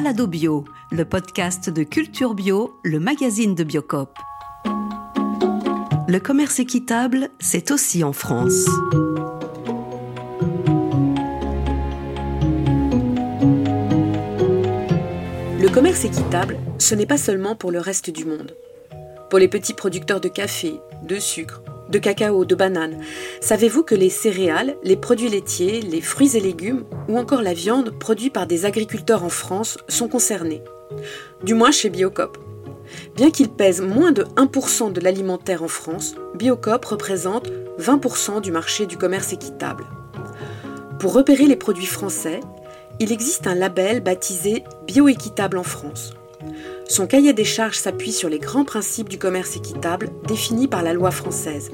Balado Bio, le podcast de Culture Bio, le magazine de Biocop. Le commerce équitable, c'est aussi en France. Le commerce équitable, ce n'est pas seulement pour le reste du monde. Pour les petits producteurs de café, de sucre, de cacao, de bananes, savez-vous que les céréales, les produits laitiers, les fruits et légumes ou encore la viande produits par des agriculteurs en France sont concernés? Du moins chez Biocop. Bien qu'il pèse moins de 1% de l'alimentaire en France, Biocop représente 20% du marché du commerce équitable. Pour repérer les produits français, il existe un label baptisé Bioéquitable en France. Son cahier des charges s'appuie sur les grands principes du commerce équitable définis par la loi française.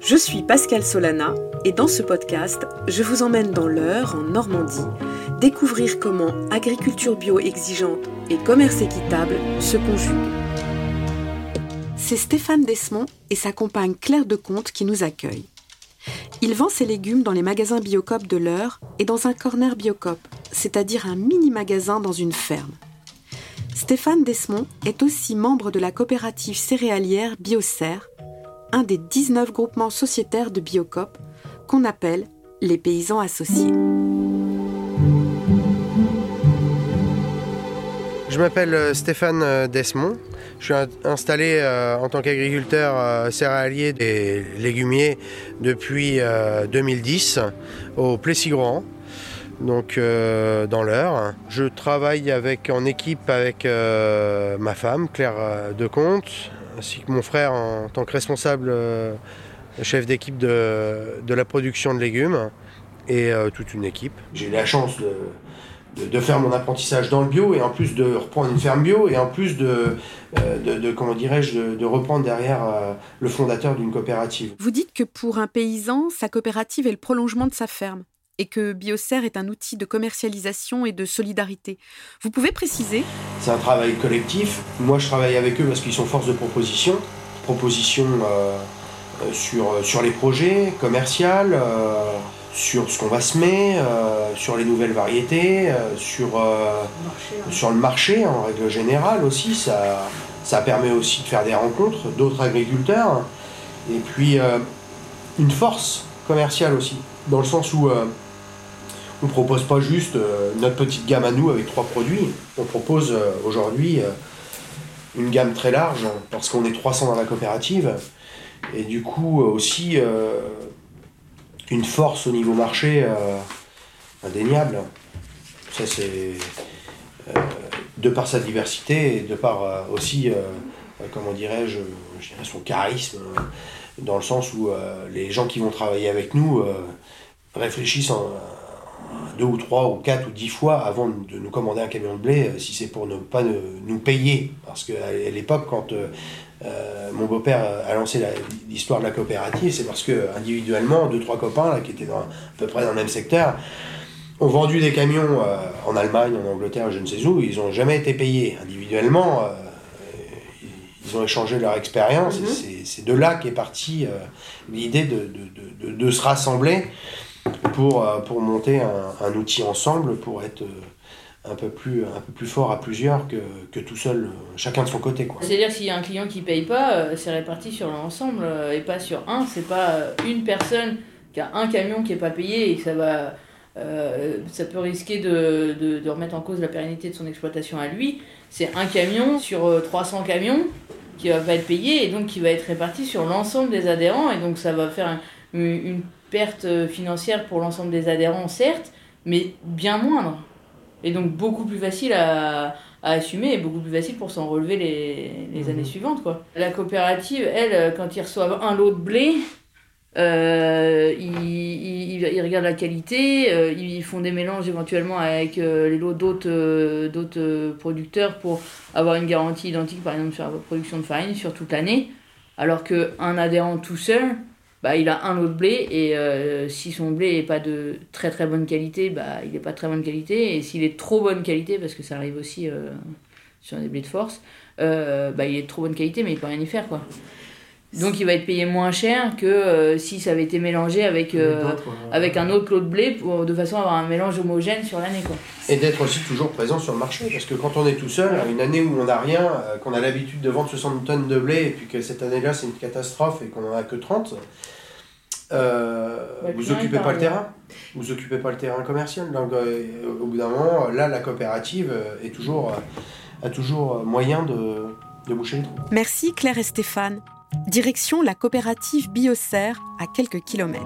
Je suis Pascal Solana et dans ce podcast, je vous emmène dans l'Eure, en Normandie, découvrir comment agriculture bio exigeante et commerce équitable se conjuguent. C'est Stéphane Desmond et sa compagne Claire Decomte qui nous accueillent. Il vend ses légumes dans les magasins Biocop de l'Eure et dans un corner Biocop, c'est-à-dire un mini-magasin dans une ferme. Stéphane Desmond est aussi membre de la coopérative céréalière Biocer, un des 19 groupements sociétaires de Biocop qu'on appelle les paysans associés. Je m'appelle euh, Stéphane euh, Desmond. Je suis installé euh, en tant qu'agriculteur céréalier et légumier depuis 2010 au Plessis-Grand, donc dans l'heure. Je travaille avec, en équipe avec ma femme, Claire Decomte, ainsi que mon frère en tant que responsable chef d'équipe de, la production de légumes et toute une équipe. J'ai la chance de faire mon apprentissage dans le bio et en plus de reprendre une ferme bio et en plus de, euh, comment dirais-je, de, reprendre derrière euh, le fondateur d'une coopérative. Vous dites que pour un paysan, sa coopérative est le prolongement de sa ferme et que Biocer est un outil de commercialisation et de solidarité. Vous pouvez préciser? C'est un travail collectif. Moi, je travaille avec eux parce qu'ils sont force de proposition. Proposition euh, sur, sur les projets commerciaux sur ce qu'on va semer, euh, sur les nouvelles variétés, euh, sur, euh, sur le marché en règle générale aussi. Ça, ça permet aussi de faire des rencontres d'autres agriculteurs. Et puis une force commerciale aussi, dans le sens où on ne propose pas juste notre petite gamme à nous avec trois produits. On propose aujourd'hui une gamme très large parce qu'on est 300 dans la coopérative. Et du coup aussi une force au niveau marché euh, indéniable. Ça, c'est euh, de par sa diversité et de par euh, aussi, comment dirais-je, je dirais son charisme, dans le sens où les gens qui vont travailler avec nous réfléchissent en, deux ou trois ou quatre ou dix fois avant de nous commander un camion de blé, si c'est pour ne pas nous payer. Parce qu'à l'époque, quand euh, mon beau-père a lancé l'histoire de la coopérative, c'est parce que individuellement, deux, trois copains là, qui étaient à peu près dans le même secteur, ont vendu des camions euh, en Allemagne, en Angleterre, je ne sais où, ils n'ont jamais été payés. Individuellement, euh, ils ont échangé leur expérience, et mhm. c'est de là qu'est partie l'idée de, de, de, se rassembler pour, pour monter un, outil ensemble pour être un peu plus, un peu plus fort à plusieurs que, que tout seul, euh, chacun de son côté. C'est-à-dire s'il y a un client qui paye pas, euh, c'est réparti sur l'ensemble euh, et pas sur un. C'est pas une personne qui a un camion qui est pas payé et ça va. ça peut risquer de, de, de, remettre en cause la pérennité de son exploitation à lui. C'est un camion sur 300 camions qui va pas être payé et donc qui va être réparti sur l'ensemble des adhérents et donc ça va faire une perte financière pour l'ensemble des adhérents certes, mais bien moindre et donc beaucoup plus facile à, à assumer et beaucoup plus facile pour s'en relever les, les mhm. années suivantes. Quoi. La coopérative, elle, quand ils reçoivent un lot de blé, euh, ils, ils, regardent la qualité, euh, ils font des mélanges éventuellement avec euh, les lots d'autres euh, d'autres producteurs pour avoir une garantie identique, par exemple sur la production de farine sur toute l'année. Alors qu'un adhérent tout seul, bah, il a un lot de blé et euh, si son blé n'est pas de très très bonne qualité, bah, il n'est pas de très bonne qualité. Et s'il est trop bonne qualité, parce que ça arrive aussi euh, sur des blés de force, euh, bah, il est de trop bonne qualité mais il peut rien y faire. quoi. Donc il va être payé moins cher que euh, si ça avait été mélangé avec, euh, avec un autre lot de blé pour, de façon à avoir un mélange homogène sur l'année. Quoi. Et d'être aussi toujours présent sur le marché, parce que quand on est tout seul, une année où on n'a rien, qu'on a l'habitude de vendre 60 tonnes de blé, et puis que cette année-là c'est une catastrophe et qu'on n'en a que 30, vous occupez pas le terrain. Vous occupez pas le terrain commercial. Donc au bout d'un moment, là la coopérative est toujours, a toujours moyen de, de boucher les trous. Merci Claire et Stéphane. Direction la coopérative Biosphère à quelques kilomètres.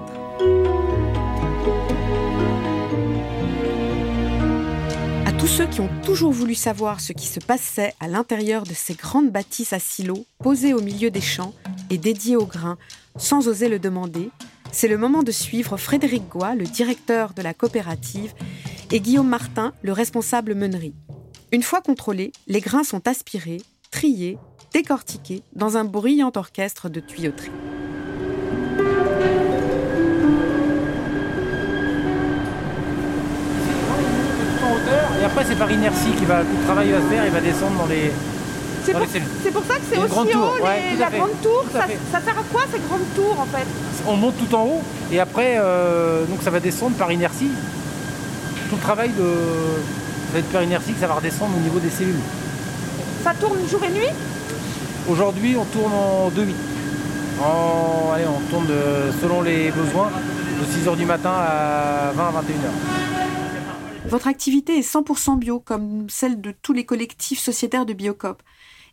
À tous ceux qui ont toujours voulu savoir ce qui se passait à l'intérieur de ces grandes bâtisses à silos posées au milieu des champs et dédiées au grain sans oser le demander, c'est le moment de suivre Frédéric Goua, le directeur de la coopérative, et Guillaume Martin, le responsable meunerie. Une fois contrôlés, les grains sont aspirés, triés décortiqué dans un brillant orchestre de tuyauterie. Et après, c'est par inertie le travail va se faire, il va descendre dans les. C'est pour, ça que c'est aussi haut, la grande tour. Ça, sert à quoi ces grandes tours en fait? On monte tout en haut et après, euh, donc ça va descendre par inertie. Tout le travail de, ça va être par inertie que ça va redescendre au niveau des cellules. Ça tourne jour et nuit? Aujourd'hui, on tourne en 2-8. allez, on tourne selon les besoins de 6h du matin à 20 à 21h. Votre activité est 100% bio, comme celle de tous les collectifs sociétaires de Biocop.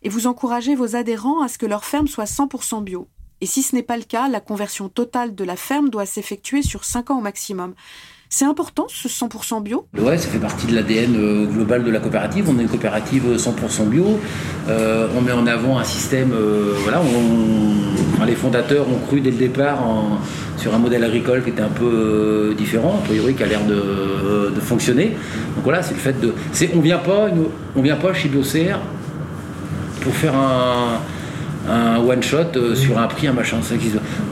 Et vous encouragez vos adhérents à ce que leur ferme soit 100% bio. Et si ce n'est pas le cas, la conversion totale de la ferme doit s'effectuer sur 5 ans au maximum. C'est important ce 100% bio? Ouais, ça fait partie de l'ADN euh, global de la coopérative. On est une coopérative 100% bio. Euh, on met en avant un système. Euh, voilà, les fondateurs ont cru dès le départ sur un modèle agricole qui était un peu différent, a priori, qui a l'air de, fonctionner. Donc voilà, c'est le fait de. on vient pas, on vient pas chez Biocer pour faire un one shot euh, sur un prix, un machin.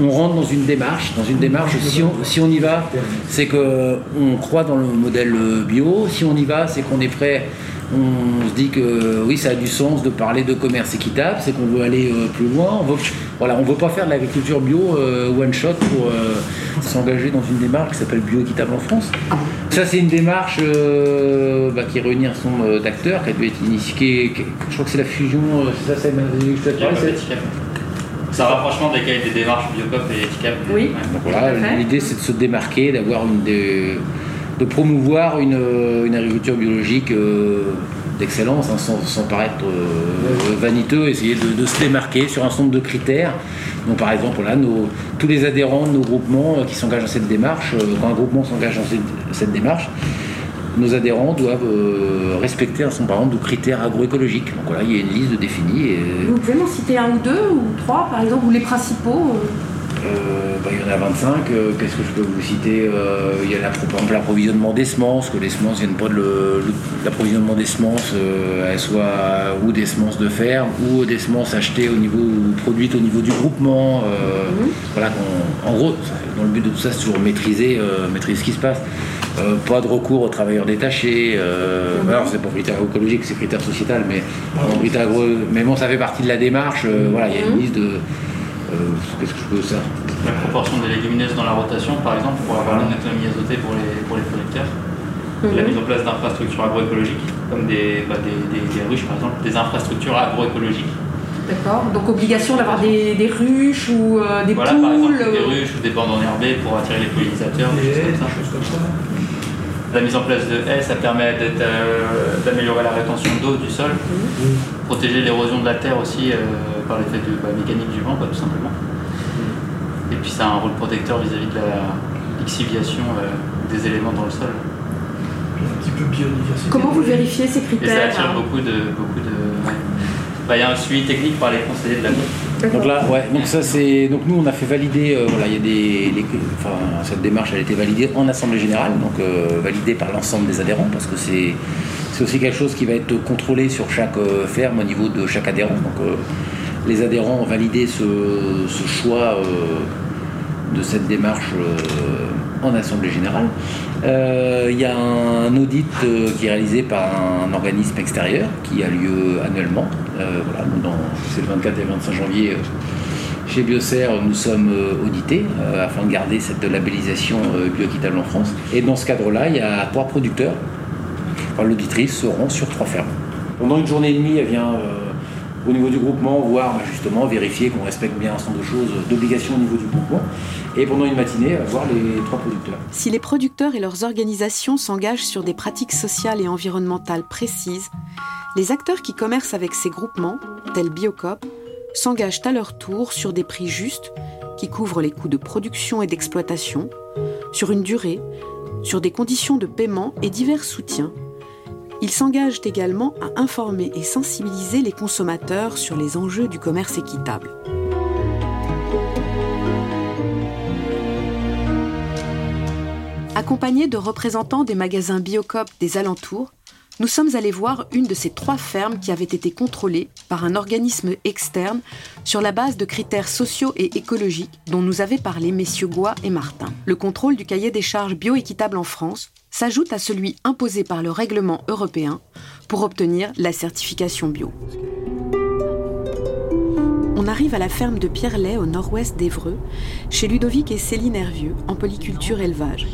On rentre dans une démarche, dans une démarche. Si on, si on y va, c'est que on croit dans le modèle bio. Si on y va, c'est qu'on est prêt on se dit que oui, ça a du sens de parler de commerce équitable, c'est qu'on veut aller euh, plus loin. On veut, voilà, on veut pas faire de l'agriculture bio euh, one shot pour euh, s'engager dans une démarche qui s'appelle Bio équitable en France. Ça, c'est une démarche bah, qui réunit un certain nombre d'acteurs, qui a dû être initiée. Je crois que c'est la fusion. ça, c'est c'est un rapprochement des, des démarches Biocop et Eticap. Oui. voilà, l'idée c'est de se démarquer, d'avoir une des de promouvoir une, une agriculture biologique euh, d'excellence, hein, sans, paraître euh, vaniteux, essayer de, se démarquer sur un certain nombre de critères. Donc, par exemple, là, nos, tous les adhérents de nos groupements euh, qui s'engagent dans cette démarche, quand un groupement s'engage dans cette, démarche, nos adhérents doivent respecter un certain nombre de critères agroécologiques. Donc voilà, il y a une liste définie. Et... Vous pouvez m'en citer un ou deux, ou trois par exemple, ou les principaux euh, bah, il y en a 25. Euh, qu'est-ce que je peux vous citer euh, Il y a la, par exemple l'approvisionnement des semences, que les semences viennent pas de l'approvisionnement des semences, elles soient ou des semences de ferme ou des semences achetées au niveau ou produites au niveau du groupement. Mhm. Voilà, en gros, dans le but de tout ça, c'est toujours maîtriser, maîtriser ce qui se passe. pas de recours aux travailleurs détachés. Mhm. Alors, c'est pas critère écologique, c'est critère sociétal, mais, mais bon, ça fait partie de la démarche. voilà, il y a une mhm. liste de euh, qu'est-ce que je peux faire? La proportion des légumineuses dans la rotation, par exemple, pour avoir une autonomie azotée pour les, pour les producteurs. Mhm. La mise en place d'infrastructures agroécologiques, comme des, bah, des, des, ruches, par exemple, des infrastructures agroécologiques. D'accord. Donc obligation d'avoir des, des, ruches ou euh, des voilà, poules par exemple, des euh, ruches ou des bandes enherbées pour attirer les pollinisateurs, des choses comme ça. La mise en place de haies, ça permet d'améliorer la rétention d'eau du sol, mhm. protéger l'érosion de la terre aussi par l'effet de la mécanique du vent, tout simplement. Et puis ça a un rôle protecteur vis-à-vis de la lixiviation euh, des éléments dans le sol. Un petit peu biodiversité. Comment vous vérifiez ces critères Et ça attire beaucoup de. Beaucoup de bah, il y a un suivi technique par les conseillers de la donc là, ouais, donc ça c'est, donc nous on a fait valider, euh, voilà, il y a des, enfin cette démarche elle a été validée en assemblée générale, donc euh, validée par l'ensemble des adhérents parce que c'est, c'est aussi quelque chose qui va être contrôlé sur chaque ferme au niveau de chaque adhérent. Donc les adhérents ont validé ce, choix euh, de cette démarche euh, en Assemblée générale. Euh, il y a un audit qui est réalisé par un organisme extérieur qui a lieu annuellement. voilà, c'est le 24 et 25 janvier chez Biocer, nous sommes audités afin de garder cette labellisation bioéquitable en France. Et dans ce cadre-là, il y a trois producteurs. L'auditrice seront sur trois fermes. Pendant une journée et demie, elle vient au niveau du groupement, voir bah, justement, vérifier qu'on respecte bien un certain nombre de choses, d'obligations au niveau du groupement. Et pendant une matinée, voir les trois producteurs. Si les producteurs et leurs organisations s'engagent sur des pratiques sociales et environnementales précises, les acteurs qui commercent avec ces groupements, tels Biocop, s'engagent à leur tour sur des prix justes qui couvrent les coûts de production et d'exploitation, sur une durée, sur des conditions de paiement et divers soutiens ils s'engagent également à informer et sensibiliser les consommateurs sur les enjeux du commerce équitable. Accompagnés de représentants des magasins Biocop des alentours, nous sommes allés voir une de ces trois fermes qui avaient été contrôlées par un organisme externe sur la base de critères sociaux et écologiques dont nous avaient parlé messieurs Goua et Martin. Le contrôle du cahier des charges bioéquitable en France s'ajoute à celui imposé par le règlement européen pour obtenir la certification bio. On arrive à la ferme de Pierrelet au nord-ouest d'Evreux, chez Ludovic et Céline Hervieux, en polyculture élevage.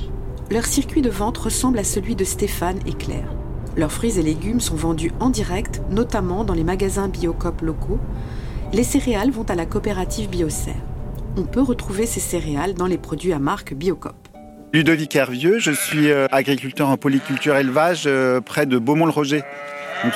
Leur circuit de vente ressemble à celui de Stéphane et Claire. Leurs fruits et légumes sont vendus en direct, notamment dans les magasins Biocop locaux. Les céréales vont à la coopérative Biocer. On peut retrouver ces céréales dans les produits à marque Biocop. Ludovic Hervieux, je suis euh, agriculteur en polyculture élevage euh, près de Beaumont-le-Roger.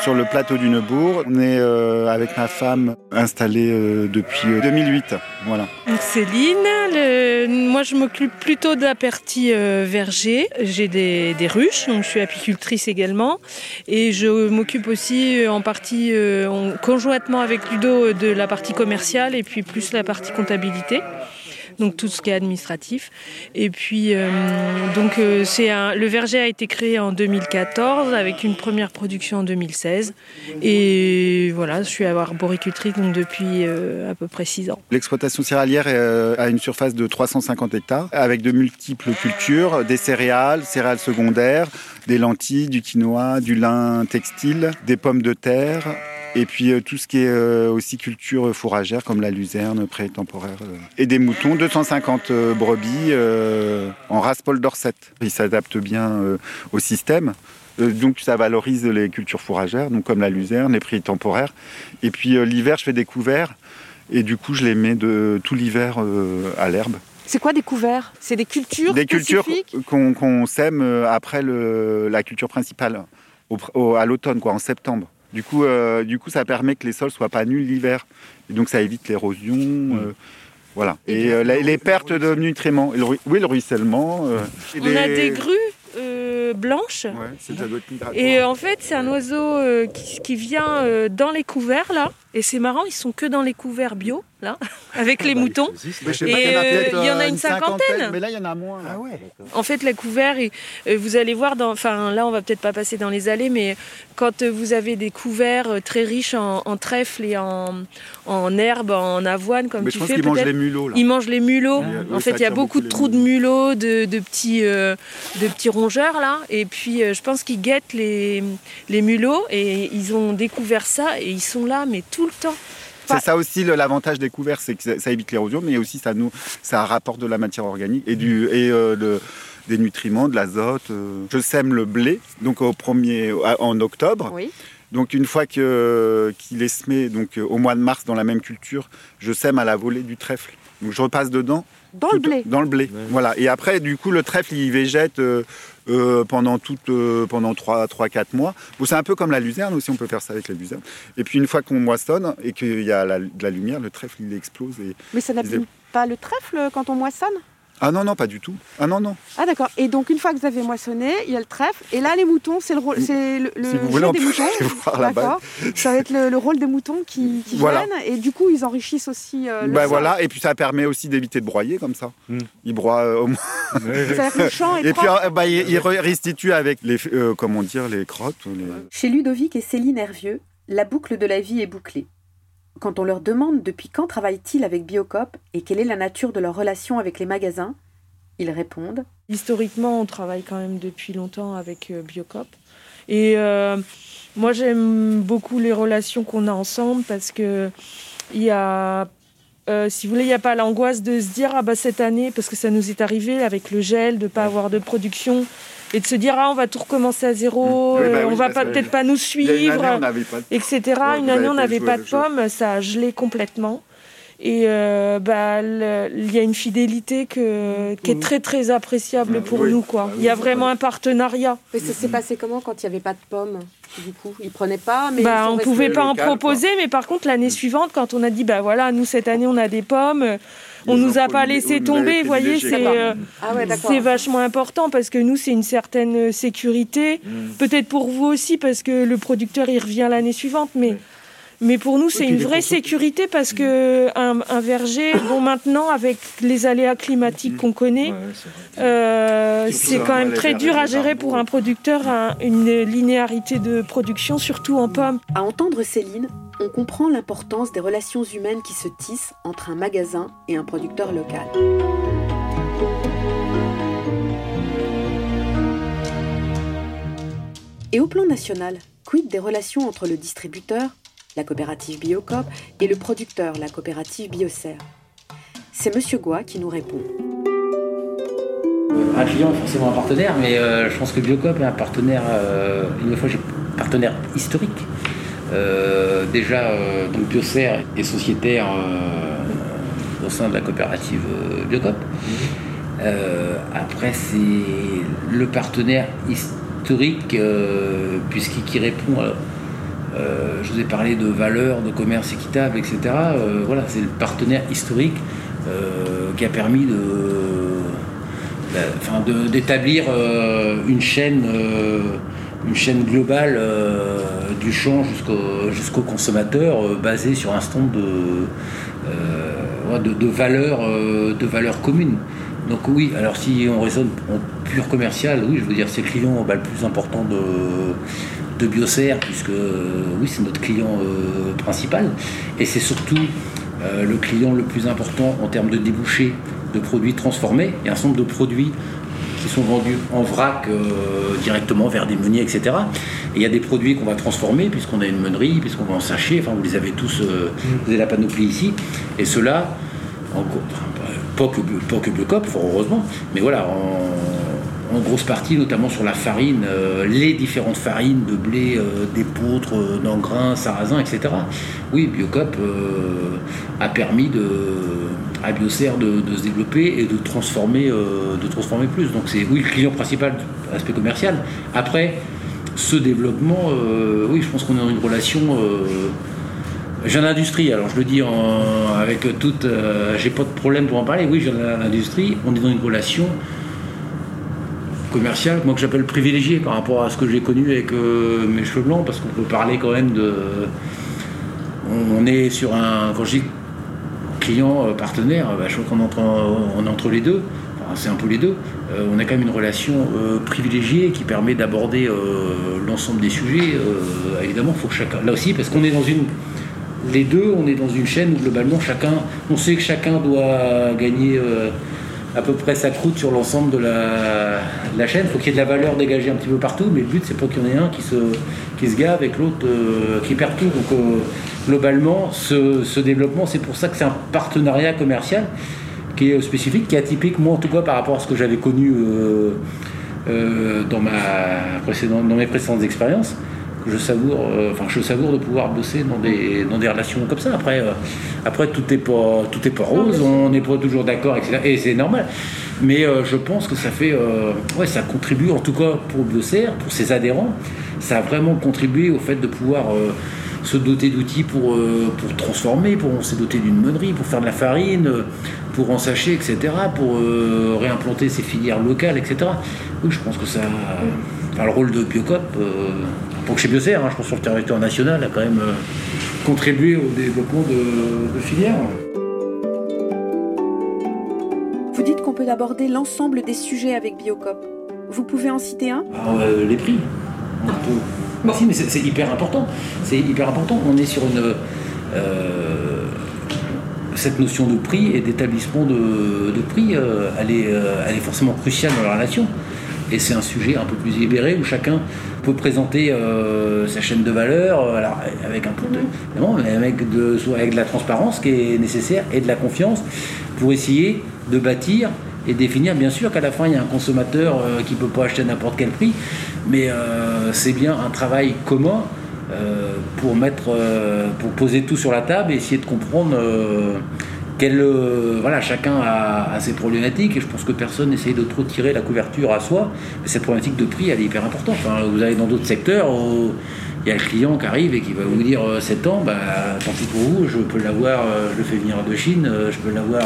Sur le plateau du Neubourg, on est euh, avec ma femme installée depuis 2008. Voilà. Donc Céline, moi je m'occupe plutôt de la partie verger. J'ai des, ruches, donc je suis apicultrice également. Et je m'occupe aussi en partie conjointement avec Ludo de la partie commerciale et puis plus la partie comptabilité donc tout ce qui est administratif. Et puis, euh, donc, euh, c'est le verger a été créé en 2014 avec une première production en 2016. Et voilà, je suis arboricultrice donc depuis euh, à peu près 6 ans. L'exploitation céréalière a une surface de 350 hectares avec de multiples cultures, des céréales, céréales secondaires, des lentilles, du quinoa, du lin textile, des pommes de terre, et puis euh, tout ce qui est euh, aussi culture fourragère comme la luzerne pré-temporaire. Euh, et des moutons, 250 brebis en race Paul Dorset. Ils s'adaptent bien au système. Donc ça valorise les cultures fourragères, donc comme la luzerne, les prix temporaires. Et puis l'hiver, je fais des couverts. Et du coup, je les mets de tout l'hiver à l'herbe. C'est quoi des couverts? C'est des cultures Des cultures qu'on sème après la culture principale, à l'automne, quoi, en septembre. Du coup, euh, du coup, ça permet que les sols soient pas nuls l'hiver. Et donc, ça évite l'érosion. Mm. Euh, voilà. Et, euh, les, pertes de nutriments. oui, le ruissellement. On a des grues blanches. et en fait, c'est un oiseau qui, qui, vient dans les couverts là. Et c'est marrant, ils sont que dans les couverts bio, là, avec les bah, moutons. Et euh, il y en a une cinquantaine. Mais là, il y en a moins. Ah en fait, les couverts, euh, vous allez voir, dans, enfin là, on va peut-être pas passer dans les allées, mais quand euh, vous avez des couverts très riches en, trèfle et en, en herbe, en avoine, comme mais tu je pense qu'ils mangent les mulots. Là. Ils mangent les mulots. en fait, il y a beaucoup de trous de mulots, de, petits, de petits rongeurs, là. Et puis, je pense qu'ils guettent les, les mulots et ils ont découvert ça et ils sont là, mais tout le temps. C'est ça aussi l'avantage des couverts, c'est que ça évite l'érosion, mais aussi ça nous, ça rapporte de la matière organique et du et euh, des nutriments, de l'azote. Euh. Je sème le blé, donc au premier, en octobre. Oui. Donc une fois que qu'il est semé, donc au mois de mars dans la même culture, je sème à la volée du trèfle. Donc je repasse dedans. Dans le blé. Dans le blé. Voilà. Et après, du coup, le trèfle, il végète euh, euh, pendant tout, euh, pendant 3-4 mois. c'est un peu comme la luzerne aussi, on peut faire ça avec la luzerne. Et puis une fois qu'on moissonne et qu'il y a de la lumière, le trèfle, il explose. Et, Mais ça n'abîme pas le trèfle quand on moissonne? Ah non, non, pas du tout. Ah non, non. Ah d'accord. Et donc une fois que vous avez moissonné, il y a le trèfle. Et là, les moutons, c'est le rôle, c'est le, si vous voulez, des moutons. Ça va être le, rôle des moutons qui, viennent. Et du coup, ils enrichissent aussi euh, le ben voilà. Et puis ça permet aussi d'éviter de broyer comme ça. Hmm. Ils broient euh, au moins. le champ et puis euh, bah, ils, restituent avec les, comment dire, les crottes. Chez Ludovic et Céline Hervieux, la boucle de la vie est bouclée. Quand on leur demande depuis quand travaillent-ils avec Biocop et quelle est la nature de leur relation avec les magasins, ils répondent. Historiquement, on travaille quand même depuis longtemps avec euh, Biocop. Et euh, moi, j'aime beaucoup les relations qu'on a ensemble parce que il y a si vous voulez, il n'y a pas l'angoisse de se dire, ah bah cette année, parce que ça nous est arrivé avec le gel, de ne pas avoir de production et de se dire ah on va tout recommencer à zéro, mmh. bah on va peut-être pas nous suivre, etc. Une année on n'avait pas de pommes, ça a gelé complètement. Et euh, bah, il y a une fidélité que, qui est mmh. très très appréciable pour nous. Quoi. Il y a vraiment un partenariat. Mais ça s'est passé comment quand il n'y avait pas de pommes du coup? Ils prenaient pas mais bah, On ne pouvait pas en proposer, mais par contre l'année suivante, quand on a dit bah voilà, nous cette année on a des pommes, on nous a pas laissé tomber, vous voyez, c'est euh, ah c'est vachement important parce que nous c'est une certaine sécurité. Mmh. Peut-être pour vous aussi parce que le producteur il revient l'année suivante, mais mais pour nous, c'est une vraie sécurité parce que un, verger, bon, maintenant, avec les aléas climatiques qu'on connaît, euh, c'est quand même très dur à gérer pour un producteur, une linéarité de production, surtout en pommes. À entendre Céline, on comprend l'importance des relations humaines qui se tissent entre un magasin et un producteur local. Et au plan national, quid des relations entre le distributeur, la coopérative Biocop, et le producteur, la coopérative Biocer. C'est Monsieur Goua qui nous répond. Un client est forcément un partenaire, mais euh, je pense que Biocop est un partenaire, euh, une fois partenaire historique. Euh, déjà, donc est sociétaire au sein de la coopérative Biocop. après, c'est le partenaire historique, puisqu'il répond à euh, je vous ai parlé de valeurs, de commerce équitable, etc. Euh, voilà, c'est le partenaire historique euh, qui a permis de, bah, d'établir une chaîne, une chaîne globale du champ jusqu'au, consommateur, basée sur un stand de, de, valeurs, de valeurs communes. Donc oui, alors si on raisonne en pur commercial, oui, je veux dire, c'est le client bah, le plus important de de Biocer, puisque euh, oui, c'est notre client euh, principal. Et c'est surtout euh, le client le plus important en termes de débouchés de produits transformés. Il y a un certain nombre de produits qui sont vendus en vrac directement vers des meuniers, etc. Et il y a des produits qu'on va transformer puisqu'on a une meunerie, puisqu'on va en sachet, enfin vous les avez tous, vous avez la panoplie ici. Et cela, en, pas que, pas que Biocop, fort heureusement, mais voilà, en, en grosse partie, notamment sur la farine, euh, les différentes farines de blé, euh, d'épeautre, euh, d'engrain, sarrasin, etc. Oui, Biocop a permis de, à Biocer de, se développer et de transformer, de transformer plus. Donc c'est oui le client principal, aspect commercial. Après, ce développement, oui, je pense qu'on est dans une relation. Jeune industrie, alors je le dis avec toute. J'ai pas de problème pour en parler. Oui, jeune industrie, on est dans une relation commercial, moi que j'appelle privilégié par rapport à ce que j'ai connu avec euh, mes cheveux blancs, parce qu'on peut parler quand même de. On, est sur un. Quand je dis client, euh, partenaire, bah, je crois qu'on entre, entre les deux, c'est un peu les deux. Euh, on a quand même une relation privilégiée qui permet d'aborder l'ensemble des sujets. évidemment, il faut que chacun. Là aussi, parce qu'on est dans une. Les deux, on est dans une chaîne où globalement chacun. On sait que chacun doit gagner à peu près sa sur l'ensemble de la, chaîne. Il faut qu'il y ait de la valeur dégagée un petit peu partout, mais le but c'est pas qu'il y en ait un qui se, qui se gave et l'autre euh, qui perd tout. Donc euh, globalement, ce, développement, c'est pour ça que c'est un partenariat commercial qui est spécifique, qui est atypique, moi en tout cas par rapport à ce que j'avais connu euh, dans mes précédentes expériences je savoure, euh, enfin je savoure de pouvoir bosser dans des, dans des relations comme ça. Après, euh, après tout est pas tout est pas rose, on n'est pas toujours d'accord, etc. Et c'est normal. Mais euh, je pense que ça fait, ouais, ça contribue en tout cas pour Biocer, pour ses adhérents, ça a vraiment contribué au fait de pouvoir se doter d'outils pour, pour transformer, pour se doter d'une meunerie, pour faire de la farine, pour en sacher, etc., pour réimplanter ses filières locales, etc. Oui, je pense que ça, enfin, le rôle de Biocop pour chez Biocer, hein, je pense sur le territoire national, a quand même euh, contribué au développement de, filières. Vous dites qu'on peut aborder l'ensemble des sujets avec Biocop. Vous pouvez en citer un? Ah, euh, Les prix. Bah, si, mais c'est hyper important. C'est hyper important. On est sur une. Euh, cette notion de prix et d'établissement de, prix, elle, est, elle, est, forcément cruciale dans la relation. Et c'est un sujet un peu plus libéré où chacun peut présenter euh, sa chaîne de valeur, alors avec un peu de, avec de, avec de la transparence qui est nécessaire et de la confiance pour essayer de bâtir et définir. Bien sûr qu'à la fin, il y a un consommateur euh, qui ne peut pas acheter à n'importe quel prix, mais euh, c'est bien un travail commun euh, pour, mettre, pour poser tout sur la table et essayer de comprendre quel, voilà, chacun a, ses problématiques et je pense que personne n'essaye de trop tirer la couverture à soi. Cette problématique de prix, elle est hyper importante. vous allez dans d'autres secteurs il y a le client qui arrive et qui va vous dire 7 euh, ans, bah, tant pis pour vous, je peux l'avoir, euh, je le fais venir de Chine, euh, je peux l'avoir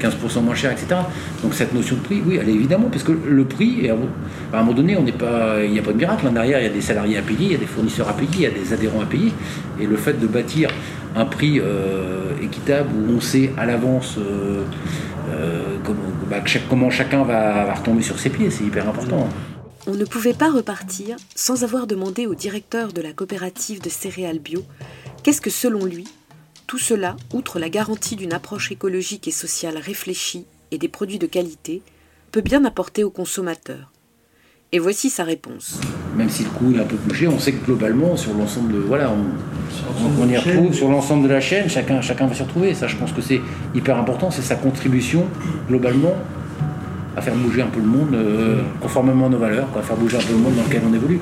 15% moins cher, etc. Donc cette notion de prix, oui, elle est évidemment, parce que le prix, à un moment donné, on n'est pas, il n'y a pas de miracle. Hein. Derrière, il y a des salariés à payer, il y a des fournisseurs à payer, il y a des adhérents à payer. Et le fait de bâtir un prix équitable où on sait à l'avance bah, comment, chacun va, va, retomber sur ses pieds, c'est hyper important. On ne pouvait pas repartir sans avoir demandé au directeur de la coopérative de céréales bio qu'est-ce que selon lui, tout cela, outre la garantie d'une approche écologique et sociale réfléchie et des produits de qualité, peut bien apporter aux consommateurs. Et voici sa réponse. Même si le coût est un peu plus cher, on sait que globalement, sur l'ensemble de. Voilà, on, y retrouve sur l'ensemble de la chaîne, chacun, chacun va s'y retrouver. Ça, je pense que c'est hyper important, c'est sa contribution globalement à faire bouger un peu le monde euh, conformément à nos valeurs, à faire bouger un peu le monde dans lequel on évolue.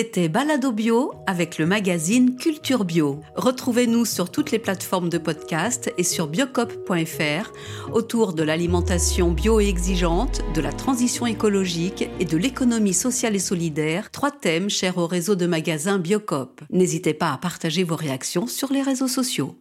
C'était Balado Bio avec le magazine Culture Bio. Retrouvez-nous sur toutes les plateformes de podcast et sur biocop.fr autour de l'alimentation bio et exigeante, de la transition écologique et de l'économie sociale et solidaire, trois thèmes chers au réseau de magasins Biocop. N'hésitez pas à partager vos réactions sur les réseaux sociaux.